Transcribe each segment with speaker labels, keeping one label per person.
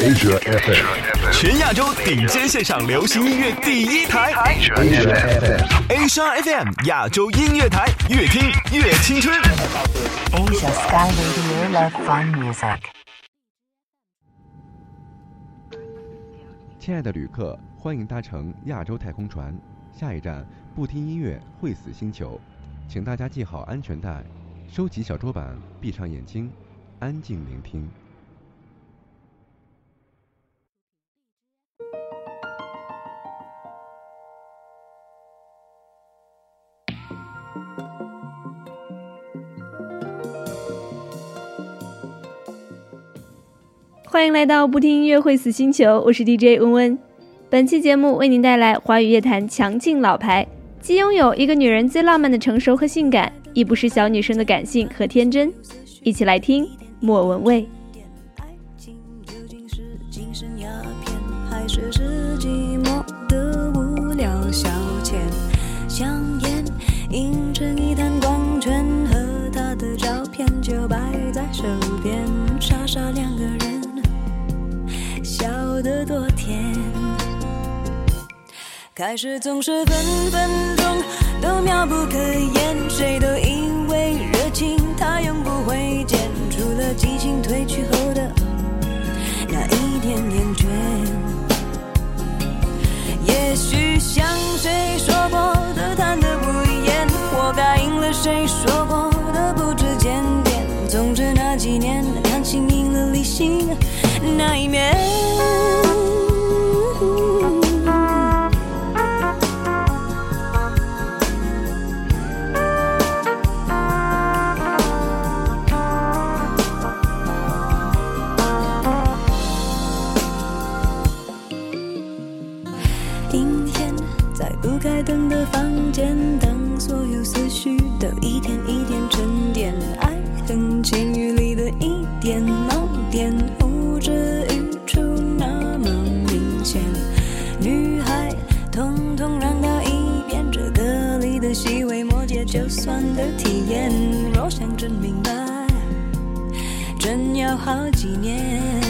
Speaker 1: Asia FM，
Speaker 2: 全亚洲顶尖线上流行音乐第一台
Speaker 1: ，Asia FM，Asia
Speaker 2: FM 亚洲音乐台，越听越青春。
Speaker 3: Asia Sky Radio Love Fun Music。
Speaker 4: 亲爱的旅客，欢迎搭乘亚洲太空船，下一站不听音乐会死星球，请大家系好安全带，收起小桌板，闭上眼睛，安静聆听。
Speaker 5: 欢迎来到不听音乐会死星球，我是 DJ 温温。本期节目为您带来华语乐坛强劲老牌，既拥有一个女人最浪漫的成熟和性感，亦不失小女生的感性和天真。一起来听莫文蔚。
Speaker 6: 开始总是分分钟都妙不可言，谁都以为热情它永不会减，除了激情褪去后的那一点点倦。也许像谁阴天，在不开灯的房间，当所有思绪都一点一点沉淀，爱恨情欲里的一点盲点，呼之欲出那么明显。女孩，通通让到一边，这歌里的细微末节，就算的体验。若想真明白，真要好几年。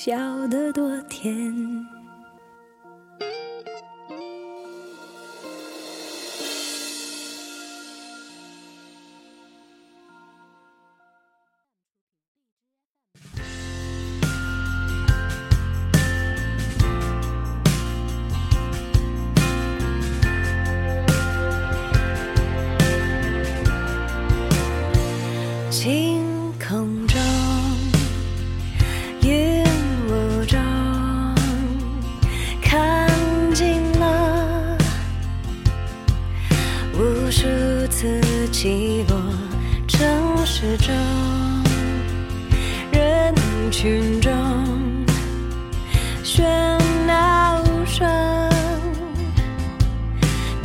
Speaker 6: 笑得多甜。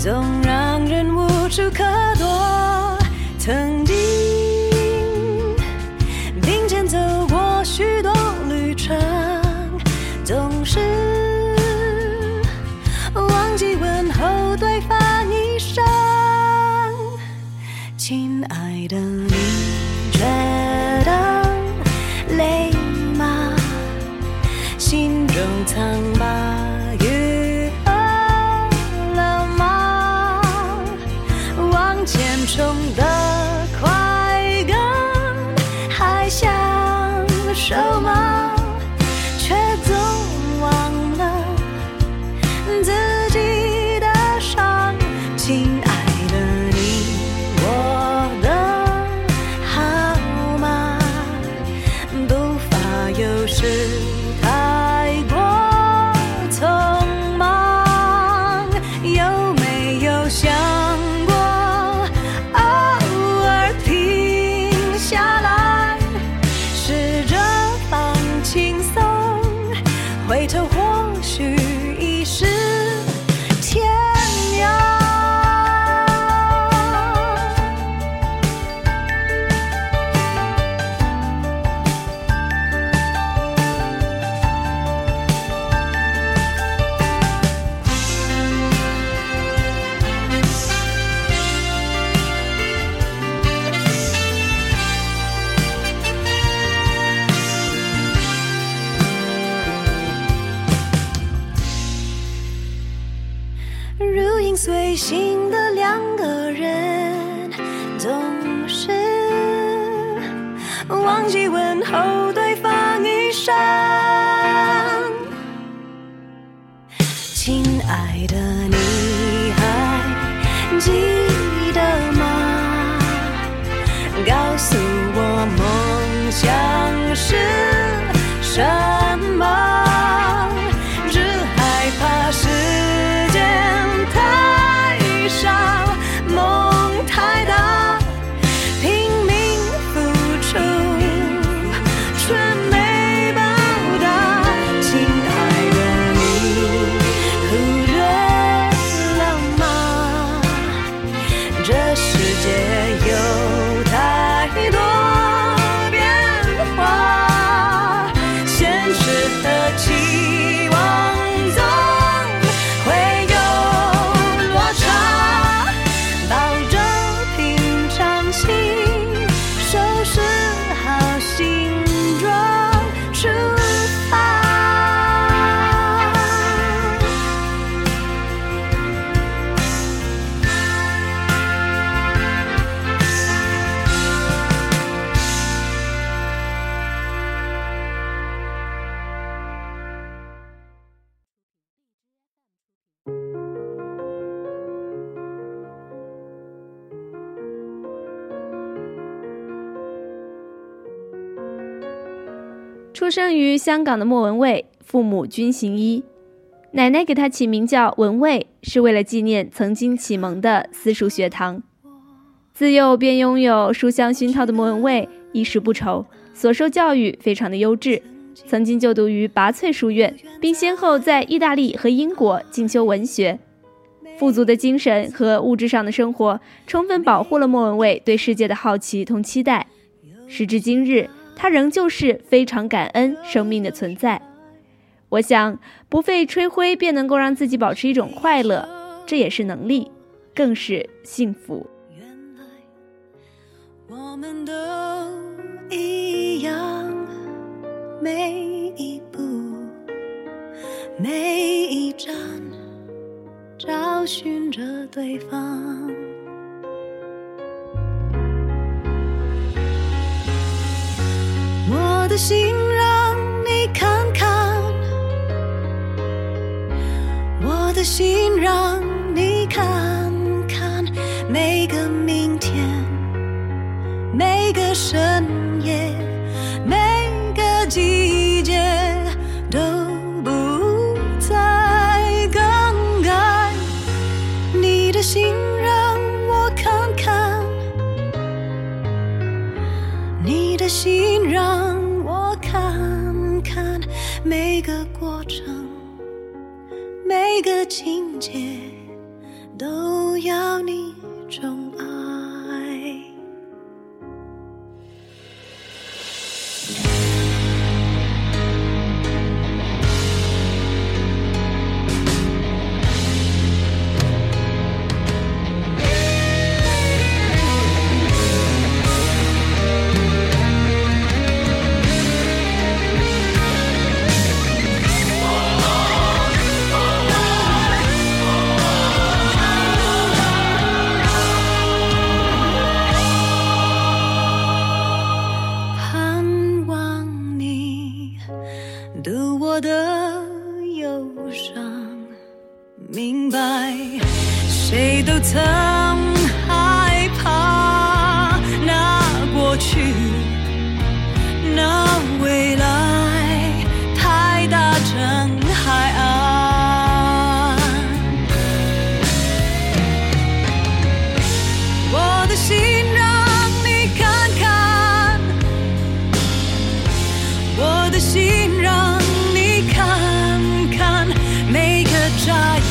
Speaker 6: 总让人无处可躲。曾经诉我梦想是什么？出
Speaker 5: 生于香港的莫文蔚，父母均行医，奶奶给他起名叫文蔚，是为了纪念曾经启蒙的私塾学堂。自幼便拥有书香熏陶的莫文蔚，衣食不愁，所受教育非常的优质，曾经就读于拔萃书院，并先后在意大利和英国进修文学。富足的精神和物质上的生活，充分保护了莫文蔚对世界的好奇同期待。时至今日，他仍旧是非常感恩生命的存在。我想，不费吹灰便能够让自己保持一种快乐，这也是能力，更是幸福。
Speaker 6: 原来我们都一样，每一步，每一站，找寻着对方。心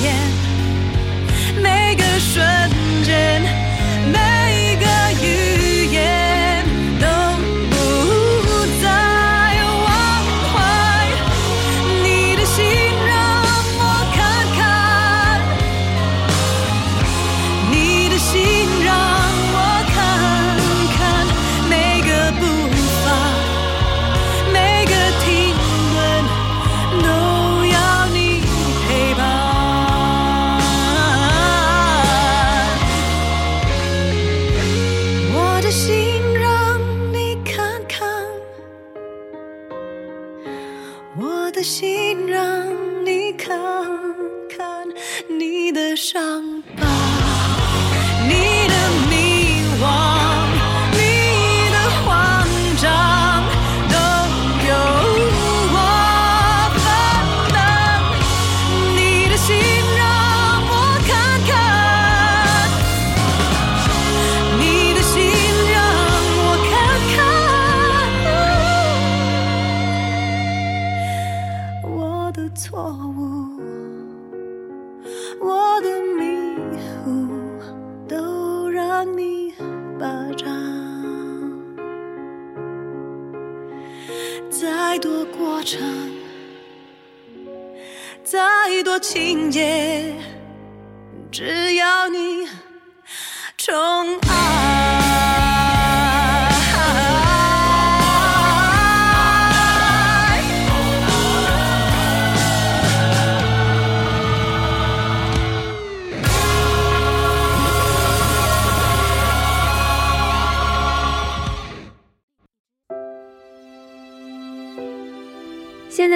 Speaker 6: yeah.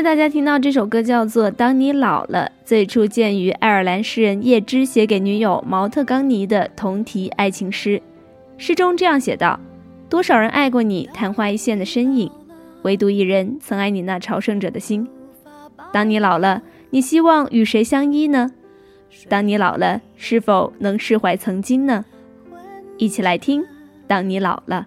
Speaker 6: 大
Speaker 5: 家听到这首歌叫做《当你老了》，最初见于爱尔兰诗人叶芝写给女友毛特冈尼的同题爱情诗。诗中这样写道：“多少人爱过你昙花一现的身影，唯独一人曾爱你那朝圣者的心。当你老了，你希望与谁相依呢？当你老了，是否能释怀曾经呢？一起来听《当你老了》。”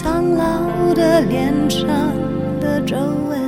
Speaker 6: 苍老的脸上的皱纹。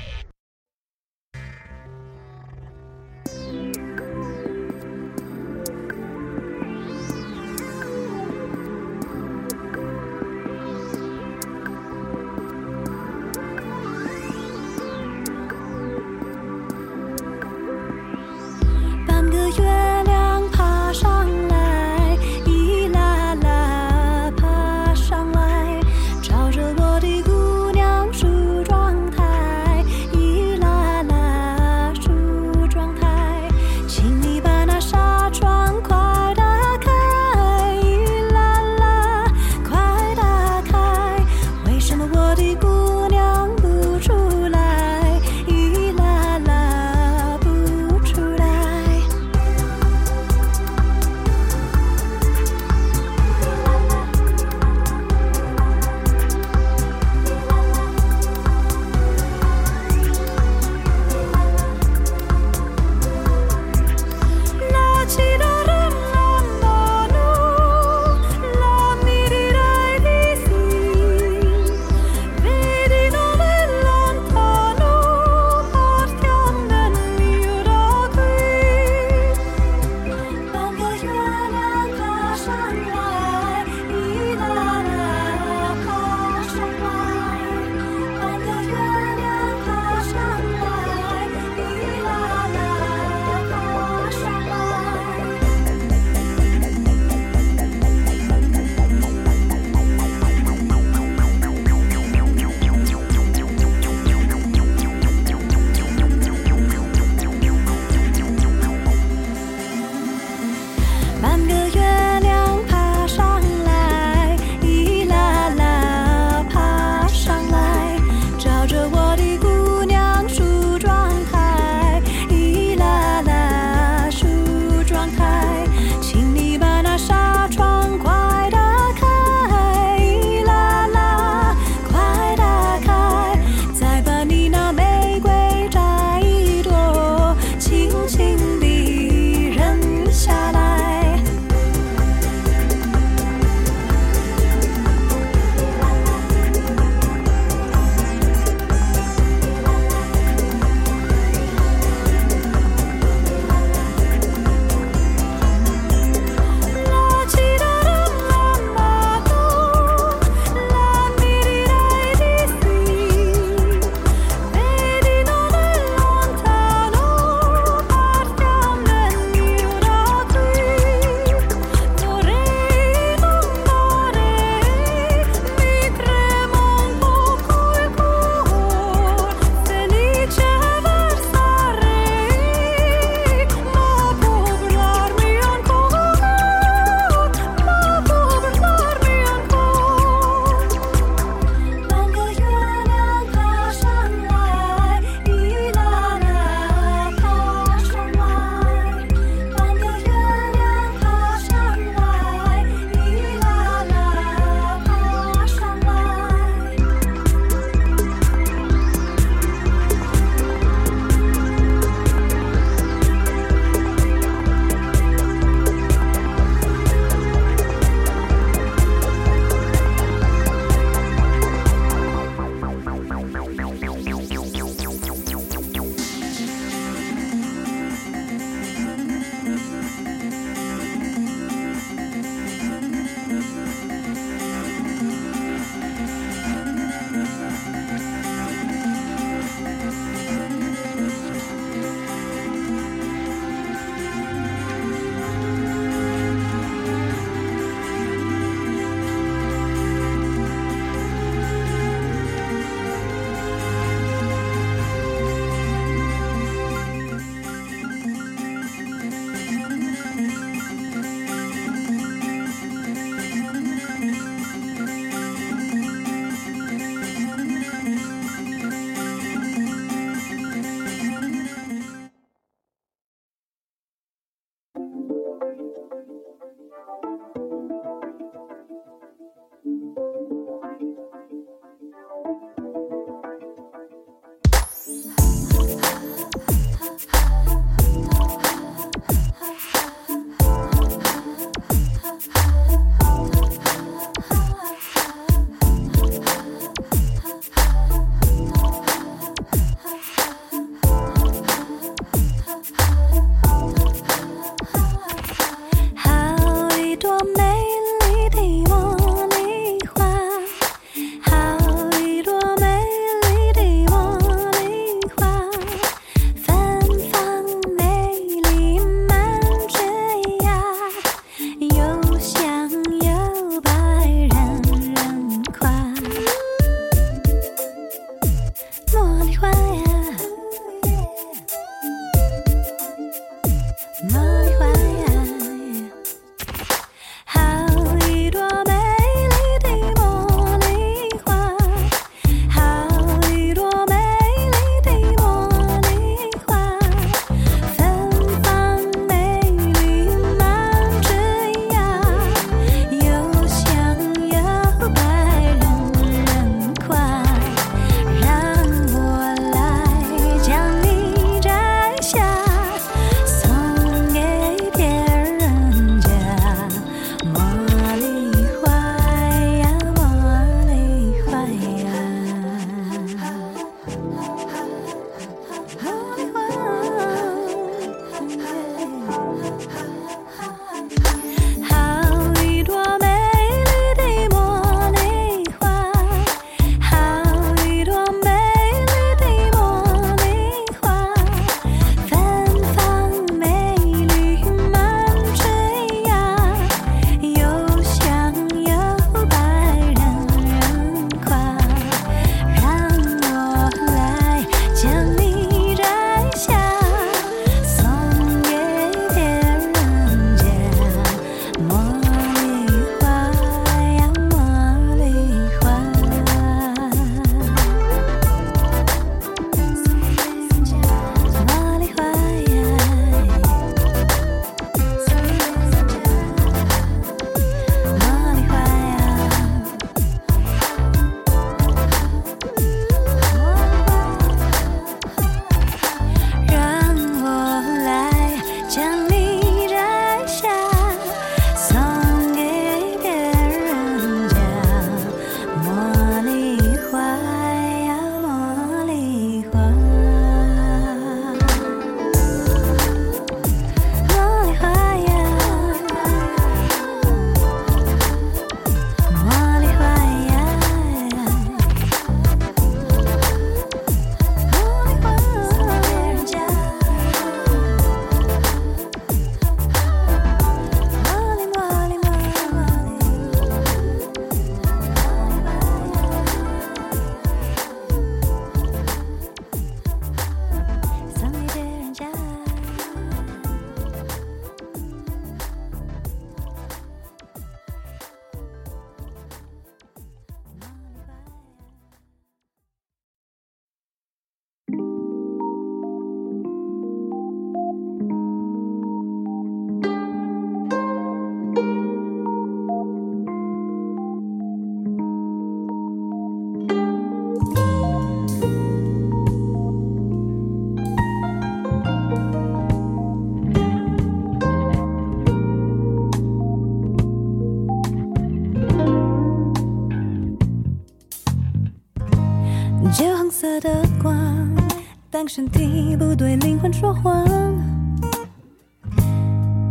Speaker 6: 身体不对灵魂说谎，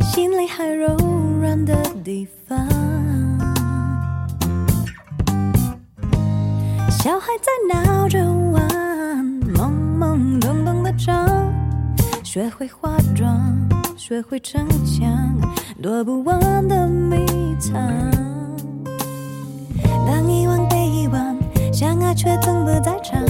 Speaker 6: 心里还柔软的地方。小孩在闹着玩，懵懵懂懂的长，学会化妆，学会逞强，躲不完的迷藏。当遗忘被遗忘，相爱却从不在场，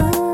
Speaker 6: 上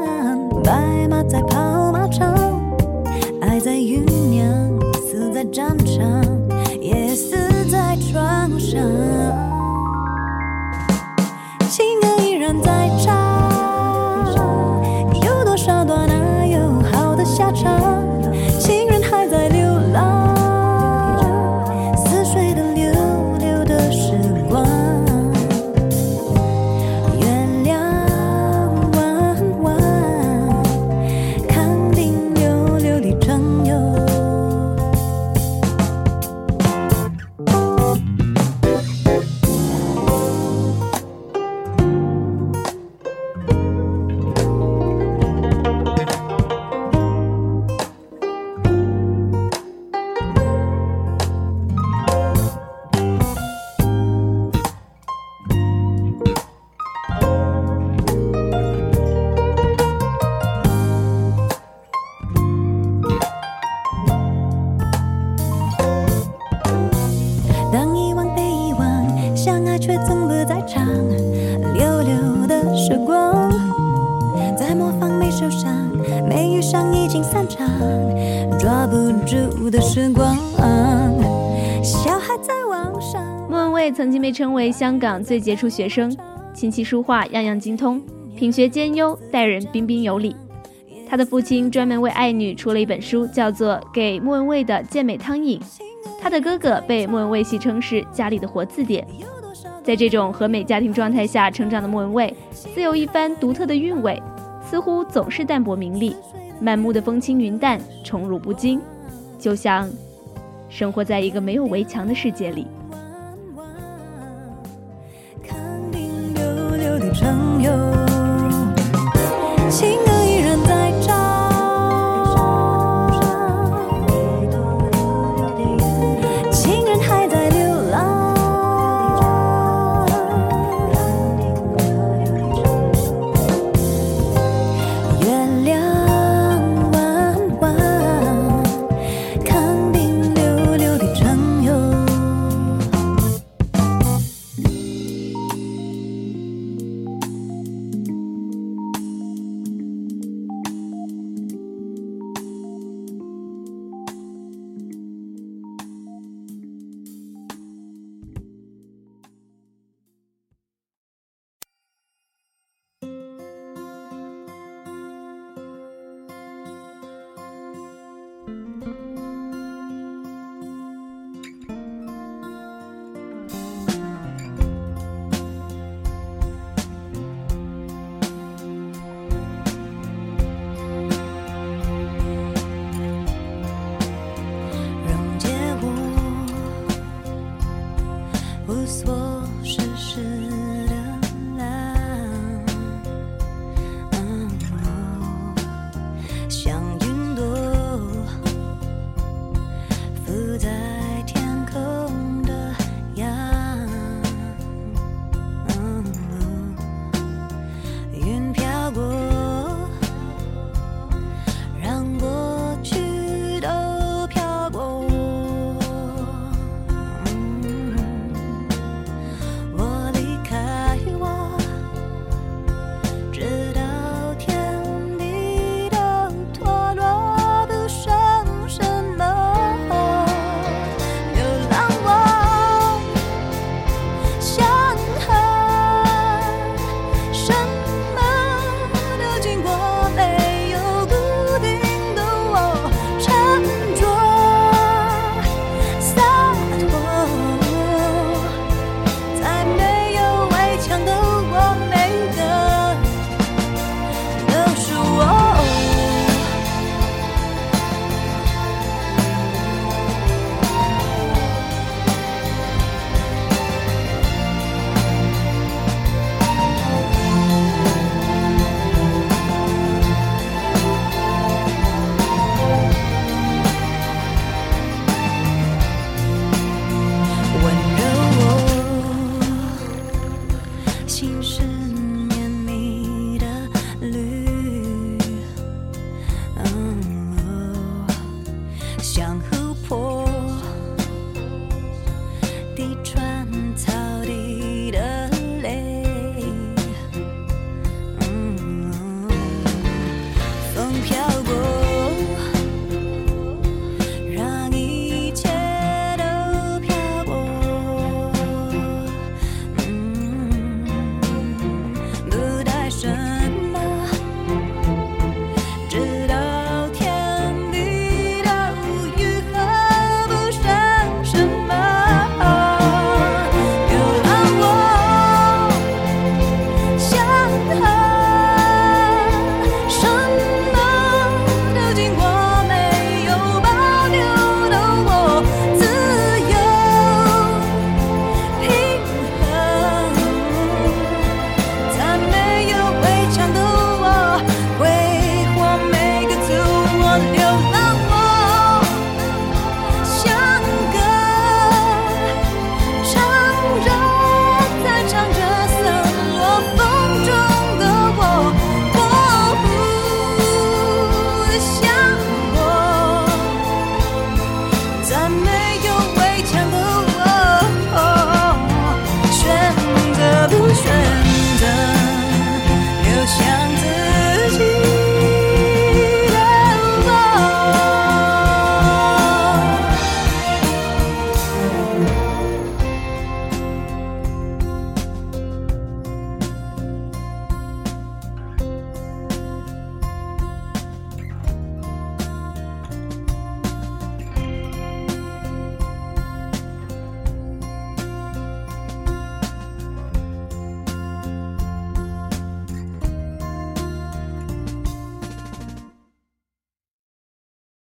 Speaker 5: 曾经被称为香港最杰出学生，琴棋书画样样精通，品学兼优，待人彬彬有礼。他的父亲专门为爱女出了一本书，叫做《给莫文蔚的健美汤饮》。他的哥哥被莫文蔚戏称是家里的活字典。在这种和美家庭状态下成长的莫文蔚，自有一番独特的韵味，似乎总是淡泊名利，满目的风轻云淡，宠辱不惊，就像生活在一个没有围墙的世界里。
Speaker 6: 上有